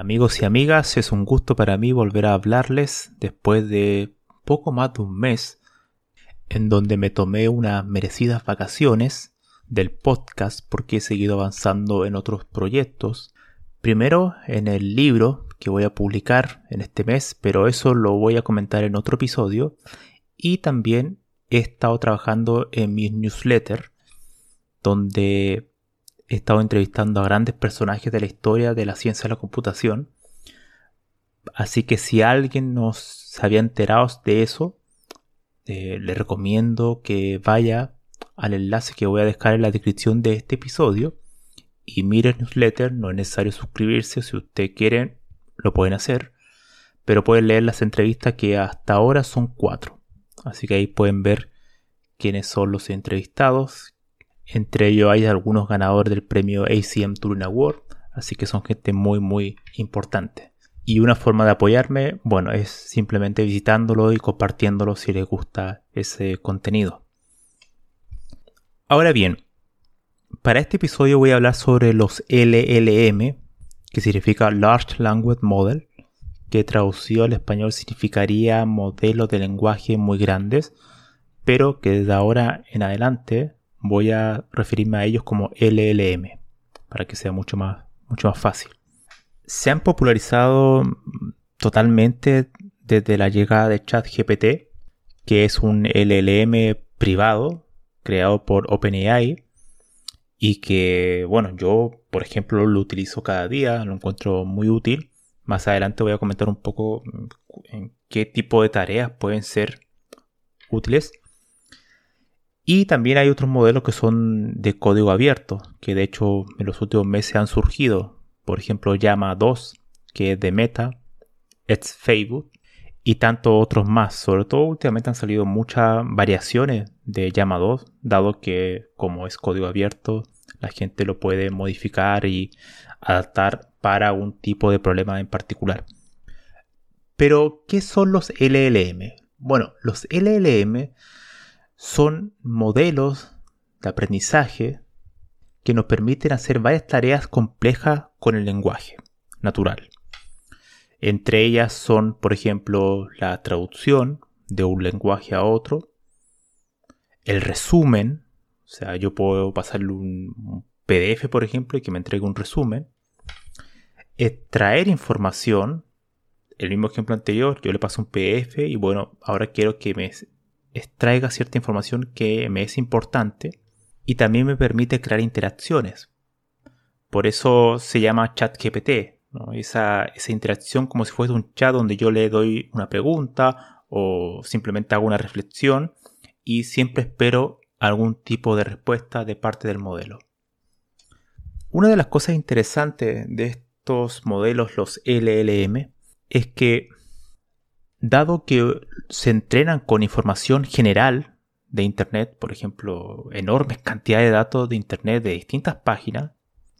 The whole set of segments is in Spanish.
Amigos y amigas, es un gusto para mí volver a hablarles después de poco más de un mes en donde me tomé unas merecidas vacaciones del podcast porque he seguido avanzando en otros proyectos. Primero en el libro que voy a publicar en este mes, pero eso lo voy a comentar en otro episodio. Y también he estado trabajando en mi newsletter, donde he estado entrevistando a grandes personajes de la historia de la ciencia de la computación. Así que si alguien nos se había enterado de eso, eh, le recomiendo que vaya al enlace que voy a dejar en la descripción de este episodio y mire el newsletter. No es necesario suscribirse, si usted quiere lo pueden hacer, pero pueden leer las entrevistas que hasta ahora son cuatro. Así que ahí pueden ver quiénes son los entrevistados. Entre ellos hay algunos ganadores del premio ACM Turing Award, así que son gente muy muy importante. Y una forma de apoyarme, bueno, es simplemente visitándolo y compartiéndolo si les gusta ese contenido. Ahora bien, para este episodio voy a hablar sobre los LLM, que significa Large Language Model, que traducido al español significaría modelos de lenguaje muy grandes, pero que desde ahora en adelante voy a referirme a ellos como LLM, para que sea mucho más, mucho más fácil. Se han popularizado totalmente desde la llegada de ChatGPT, que es un LLM privado creado por OpenAI y que, bueno, yo, por ejemplo, lo utilizo cada día, lo encuentro muy útil. Más adelante voy a comentar un poco mm, en qué tipo de tareas pueden ser útiles. Y también hay otros modelos que son de código abierto, que de hecho en los últimos meses han surgido. Por ejemplo, Llama 2, que es de Meta, It's Facebook, y tantos otros más. Sobre todo últimamente han salido muchas variaciones de Llama 2, dado que como es código abierto, la gente lo puede modificar y adaptar para un tipo de problema en particular. Pero, ¿qué son los LLM? Bueno, los LLM son modelos de aprendizaje que nos permiten hacer varias tareas complejas con el lenguaje natural. Entre ellas son, por ejemplo, la traducción de un lenguaje a otro, el resumen, o sea, yo puedo pasarle un PDF, por ejemplo, y que me entregue un resumen, extraer información, el mismo ejemplo anterior, yo le paso un PDF y bueno, ahora quiero que me extraiga cierta información que me es importante y también me permite crear interacciones. Por eso se llama ChatGPT, esa, esa interacción como si fuese un chat donde yo le doy una pregunta o simplemente hago una reflexión y siempre espero algún tipo de respuesta de parte del modelo. Una de las cosas interesantes de estos modelos, los LLM, es que dado que se entrenan con información general de Internet, por ejemplo, enormes cantidades de datos de Internet de distintas páginas,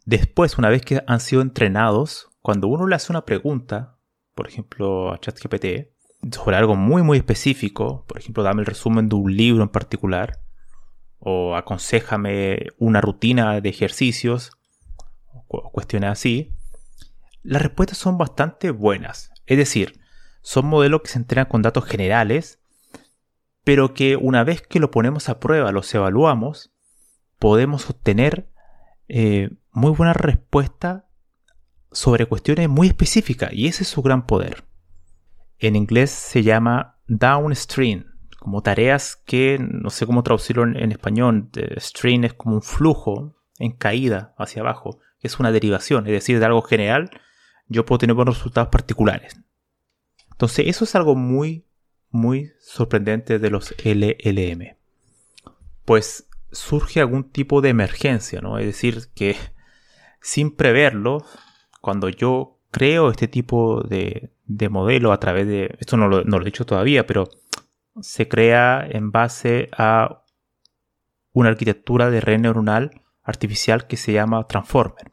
después, una vez que han sido entrenados cuando uno le hace una pregunta, por ejemplo a ChatGPT, sobre algo muy muy específico, por ejemplo, dame el resumen de un libro en particular, o aconsejame una rutina de ejercicios, o cuestiones así, las respuestas son bastante buenas. Es decir, son modelos que se entrenan con datos generales, pero que una vez que lo ponemos a prueba, los evaluamos, podemos obtener eh, muy buena respuesta sobre cuestiones muy específicas y ese es su gran poder. En inglés se llama downstream, como tareas que no sé cómo traducirlo en, español. Stream es como un flujo en caída hacia abajo, es una derivación, es decir, de algo general yo puedo tener buenos resultados particulares. Entonces eso es algo muy, muy sorprendente de los LLM. Pues surge algún tipo de emergencia, ¿no? Es decir, que sin preverlo, cuando yo creo este tipo de, modelo a través de, esto no lo, no lo he dicho todavía, pero se crea en base a una arquitectura de red neuronal artificial que se llama Transformer.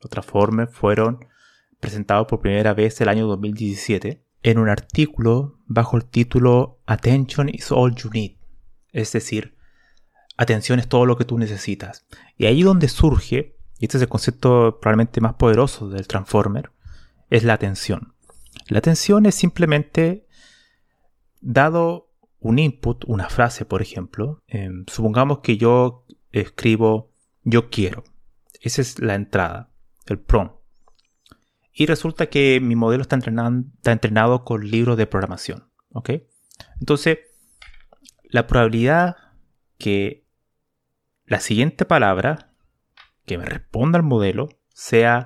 Los Transformers fueron presentados por primera vez el año 2017 en un artículo bajo el título Attention is all you need. Es decir, atención es todo lo que tú necesitas. Y ahí donde surge, y este es el concepto probablemente más poderoso del Transformer, es la atención. La atención es simplemente dado un input, una frase, por ejemplo. Em, supongamos que yo escribo yo quiero. Esa es la entrada, el prompt. Y resulta que mi modelo está entrenado, está entrenado con libros de programación. ¿Ok? Entonces, la probabilidad que la siguiente palabra que me responda al modelo sea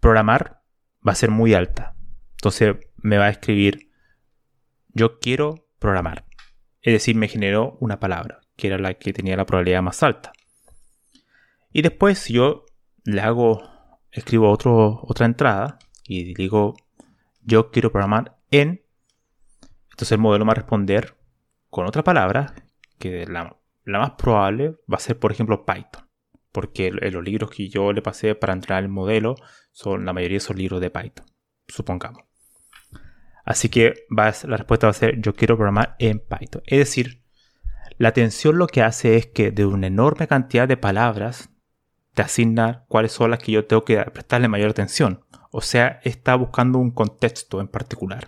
programar va a ser muy alta. Entonces me va a escribir yo quiero programar. Es decir, me generó una palabra, que era la que tenía la probabilidad más alta. Y después yo le hago, escribo otra entrada y digo yo quiero programar en. Entonces el modelo va a responder con otra palabra que la, la más probable va a ser, por ejemplo, Python. Porque los libros que yo le pasé para entrenar el modelo son la mayoría son libros de Python, supongamos. Así que va la respuesta va a ser yo quiero programar en Python. Es decir, la atención lo que hace es que de una enorme cantidad de palabras te asigna cuáles son las que yo tengo que prestarle mayor atención. O sea, está buscando un contexto en particular.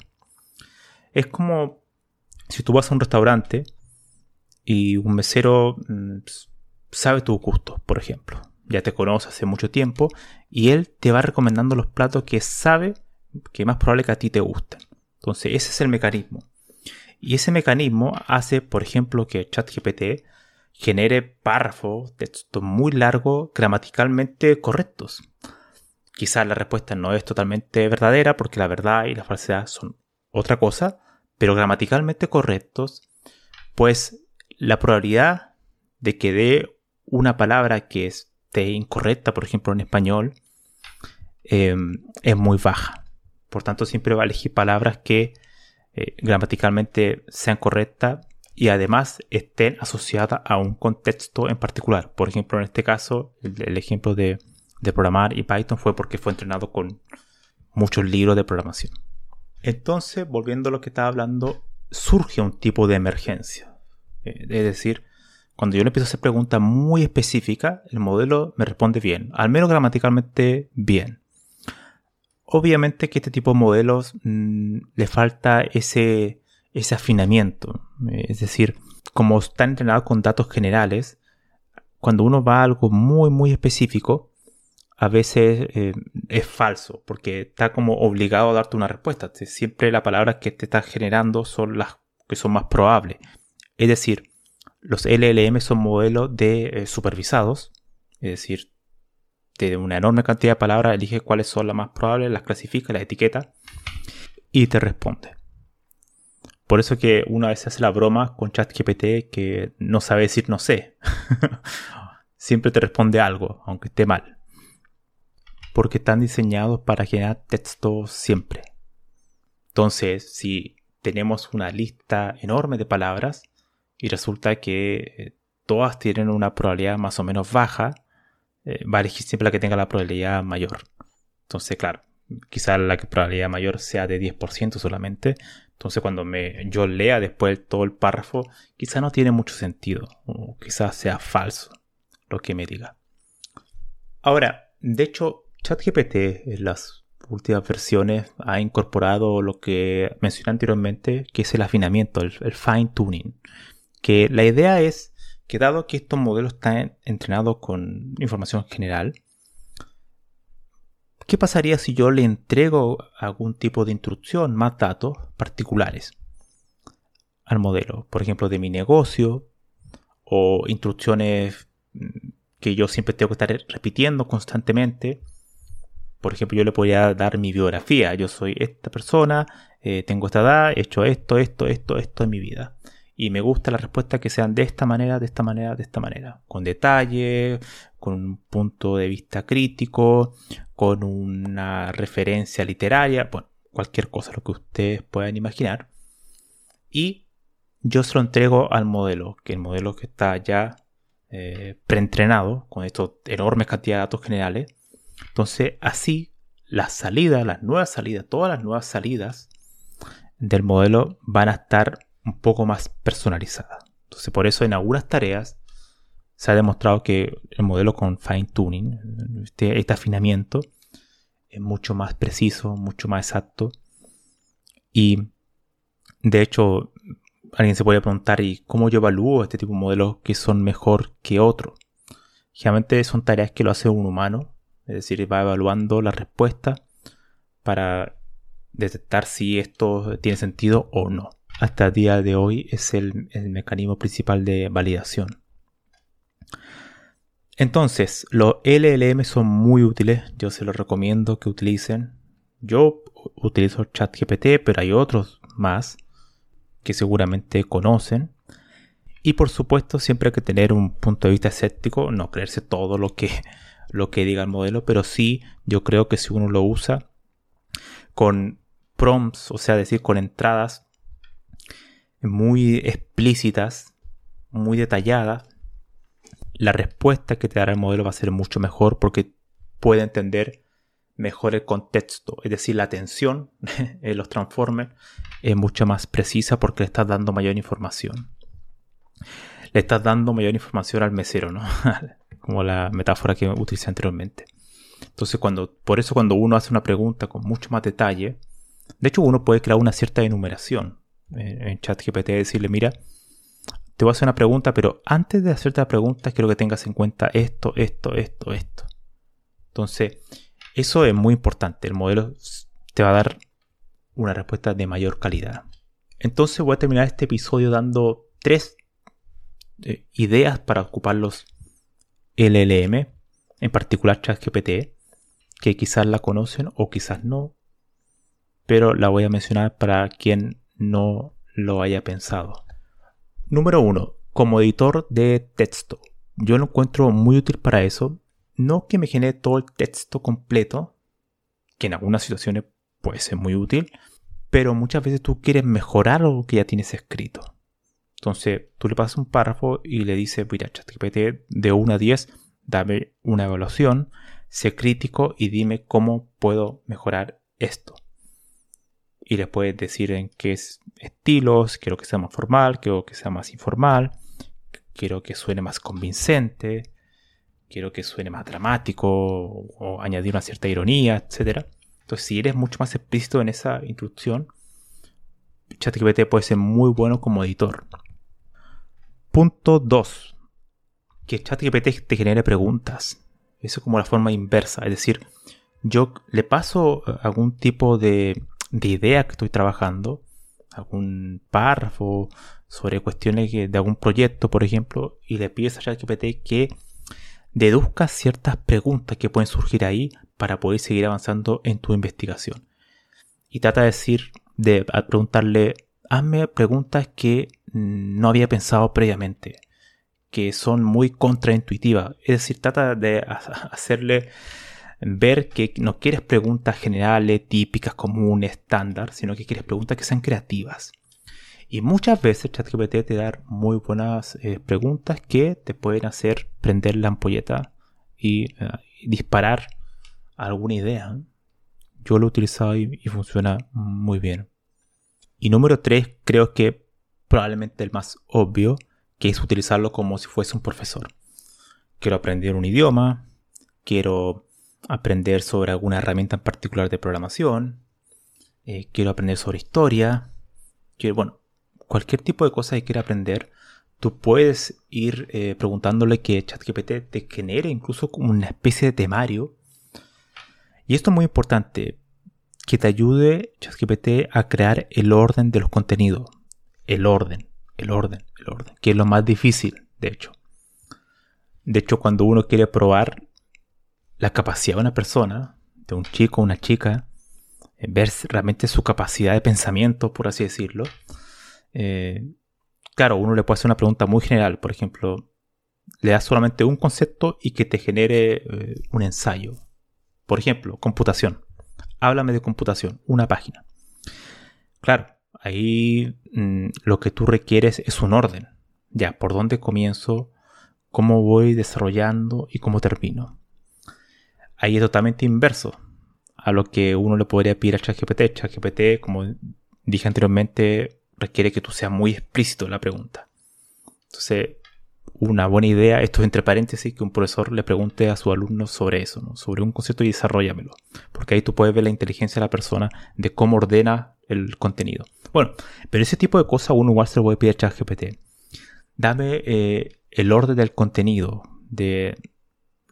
Es como si tú vas a un restaurante y un mesero mm, sabe tus gustos, por ejemplo. Ya te conoce hace mucho tiempo y él te va recomendando los platos que sabe que más probable que a ti te gusten. Entonces, ese es el mecanismo. Y ese mecanismo hace, por ejemplo, que ChatGPT genere párrafos, textos muy largos, gramaticalmente correctos. Quizás la respuesta no es totalmente verdadera porque la verdad y la falsedad son otra cosa, pero gramaticalmente correctos, pues la probabilidad de que dé una palabra que esté incorrecta, por ejemplo en español, em, es muy baja. Por tanto, siempre va a elegir palabras que eh, gramaticalmente sean correctas y además estén asociadas a un contexto en particular. Por ejemplo, en este caso, el, ejemplo de, programar y Python fue porque fue entrenado con muchos libros de programación. Entonces, volviendo a lo que estaba hablando, surge un tipo de emergencia. Eh, es decir, cuando yo le empiezo a hacer preguntas muy específicas, el modelo me responde bien, al menos gramaticalmente bien. Obviamente que este tipo de modelos mm, le falta ese, ese afinamiento. Es decir, como están entrenados con datos generales, cuando uno va a algo muy, muy específico, a veces eh, es falso, porque está como obligado a darte una respuesta. Siempre las palabras que te está generando son las que son más probables. Es decir, los LLM son modelos de eh, supervisados, es decir, de una enorme cantidad de palabras, elige cuáles son las más probables, las clasifica, las etiqueta y te responde. Por eso que una vez hace la broma con ChatGPT que no sabe decir no sé. Siempre te responde algo, aunque esté mal. Porque están diseñados para generar texto siempre. Entonces, si tenemos una lista enorme de palabras y resulta que eh, todas tienen una probabilidad más o menos baja, eh, va a elegir siempre la que tenga la probabilidad mayor. Entonces, claro, quizás la probabilidad mayor sea de 10% solamente. Entonces, cuando me, yo lea después todo el párrafo, quizás no tiene mucho sentido. O quizás sea falso lo que me diga. Ahora, de hecho, ChatGPT en las últimas versiones ha incorporado lo que mencioné anteriormente, que es el afinamiento, el fine tuning. Que la idea es que dado que estos modelos están entrenados con información general, ¿qué pasaría si yo le entrego algún tipo de instrucción, más datos particulares al modelo? Por ejemplo, de mi negocio o instrucciones mm, que yo siempre tengo que estar repitiendo constantemente. Por ejemplo, yo le podría dar mi biografía. Yo soy esta persona, eh, tengo esta edad, he hecho esto, esto, esto, esto en mi vida. Y me gusta la respuesta que sean de esta manera, de esta manera, de esta manera. Con detalle, con un punto de vista crítico, con una referencia literaria, bueno, cualquier cosa, lo que ustedes puedan imaginar. Y yo se lo entrego al modelo, que el modelo que está ya eh, preentrenado con estos enormes cantidades de datos generales. Entonces, así, las salidas, las nuevas salidas, todas las nuevas salidas del modelo van a estar un poco más personalizadas. Entonces, por eso en algunas tareas se ha demostrado que el modelo con fine tuning, este, este afinamiento, es mucho más preciso, mucho más exacto. Y de hecho, alguien se puede preguntar, ¿y cómo yo evalúo este tipo de modelos que son mejor que otros? Generalmente son tareas que lo hace un humano, es decir, va evaluando la respuesta para detectar si esto tiene sentido o no. Hasta el día de hoy es el, el mecanismo principal de validación. Entonces, los LLM son muy útiles, yo se los recomiendo que utilicen. Yo utilizo ChatGPT, pero hay otros más que seguramente conocen. Y por supuesto, siempre hay que tener un punto de vista escéptico, no creerse todo lo que, lo que diga el modelo, pero sí, yo creo que si uno lo usa con prompts, o sea, decir, con entradas muy explícitas, muy detalladas, la respuesta que te dará el modelo va a ser mucho mejor porque puede entender mejor el contexto, es decir, la atención en los transformers es mucho más precisa porque le estás dando mayor información. Le estás dando mayor información al mesero, ¿no? Como la metáfora que utilicé anteriormente. Entonces, cuando, por eso cuando uno hace una pregunta con mucho más detalle, de hecho uno puede crear una cierta enumeración en, ChatGPT, decirle, mira, te voy a hacer una pregunta, pero antes de hacerte la pregunta quiero que tengas en cuenta esto, esto, esto, esto. Entonces, eso es muy importante. El modelo te va a dar una respuesta de mayor calidad. Entonces voy a terminar este episodio dando tres eh, ideas para ocupar los LLM, en particular ChatGPT, que quizás la conocen o quizás no, pero la voy a mencionar para quien no lo haya pensado. Número 1. Como editor de texto. Yo lo encuentro muy útil para eso no que me genere todo el texto completo, que en algunas situaciones puede ser muy útil, pero muchas veces tú quieres mejorar lo que ya tienes escrito. Entonces tú le pasas un párrafo y le dices, mira, ChatGPT de 1 a 10, dame una evaluación, sé crítico y dime cómo puedo mejorar esto. Y le puedes decir en qué estilos, quiero que sea más formal, quiero que sea más informal, quiero que suene más convincente, quiero que suene más dramático o, añadir una cierta ironía, etc. Entonces, si eres mucho más explícito en esa instrucción, ChatGPT puede ser muy bueno como editor. Punto 2. Que ChatGPT te genere preguntas. Eso es como la forma inversa. Es decir, yo le paso algún tipo de, de idea que estoy trabajando, algún párrafo sobre cuestiones de algún proyecto, por ejemplo, y le pides a ChatGPT que deduzcas ciertas preguntas que pueden surgir ahí para poder seguir avanzando en tu investigación. Y trata de decir, de preguntarle, hazme preguntas que no había pensado previamente, que son muy contraintuitivas. Es decir, trata de hacerle ver que no quieres preguntas generales, típicas, comunes, estándar, sino que quieres preguntas que sean creativas. Y muchas veces ChatGPT te da muy buenas eh, preguntas que te pueden hacer prender la ampolleta y, eh, disparar alguna idea. Yo lo he utilizado y, funciona muy bien. Y número 3, creo que probablemente el más obvio, que es utilizarlo como si fuese un profesor. Quiero aprender un idioma, quiero aprender sobre alguna herramienta en particular de programación, eh, quiero aprender sobre historia, quiero, bueno, cualquier tipo de cosa que quiera aprender, tú puedes ir eh, preguntándole que ChatGPT te genere incluso como una especie de temario Y esto es muy importante, que te ayude ChatGPT a crear el orden de los contenidos. El orden, el orden, el orden, que es lo más difícil, de hecho. De hecho, cuando uno quiere probar la capacidad de una persona, de un chico una chica, eh, ver realmente su capacidad de pensamiento, por así decirlo, eh, claro, uno le puede hacer una pregunta muy general, por ejemplo, le das solamente un concepto y que te genere eh, un ensayo. Por ejemplo, computación. Háblame de computación, una página. Claro, ahí mm, lo que tú requieres es un orden. Ya, ¿por dónde comienzo? ¿Cómo voy desarrollando y cómo termino? Ahí es totalmente inverso a lo que uno le podría pedir a ChatGPT. ChatGPT, como dije anteriormente, requiere que tú seas muy explícito en la pregunta. Entonces, una buena idea, esto es entre paréntesis, que un profesor le pregunte a su alumno sobre eso, sobre un concepto y desarrollamelo. Porque ahí tú puedes ver la inteligencia de la persona de cómo ordena el contenido. Bueno, pero ese tipo de cosas uno igual se lo puede pedir a ChatGPT. Dame eh, el orden del contenido, de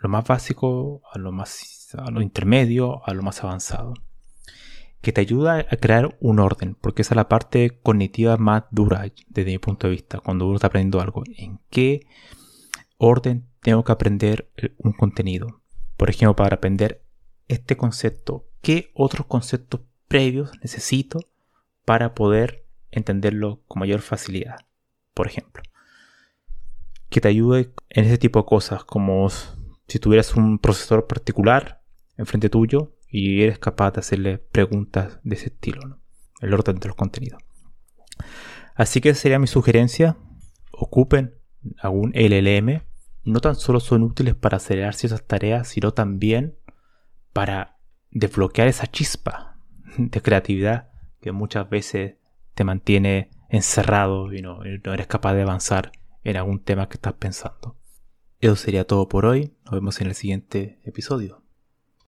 lo más básico a lo más a lo intermedio, a lo más avanzado que te ayuda a crear un orden, porque esa es la parte cognitiva más dura desde mi punto de vista, cuando uno está aprendiendo algo. ¿En qué orden tengo que aprender un contenido? Por ejemplo, para aprender este concepto, ¿qué otros conceptos previos necesito para poder entenderlo con mayor facilidad? Por ejemplo, que te ayude en ese tipo de cosas, como si tuvieras un procesador particular enfrente tuyo y eres capaz de hacerle preguntas de ese estilo, el orden de los contenidos. Así que sería mi sugerencia, ocupen algún LLM, no tan solo son útiles para acelerar ciertas tareas, sino también para desbloquear esa chispa de creatividad que muchas veces te mantiene encerrado y no, no eres capaz de avanzar en algún tema que estás pensando. Eso sería todo por hoy. Nos vemos en el siguiente episodio.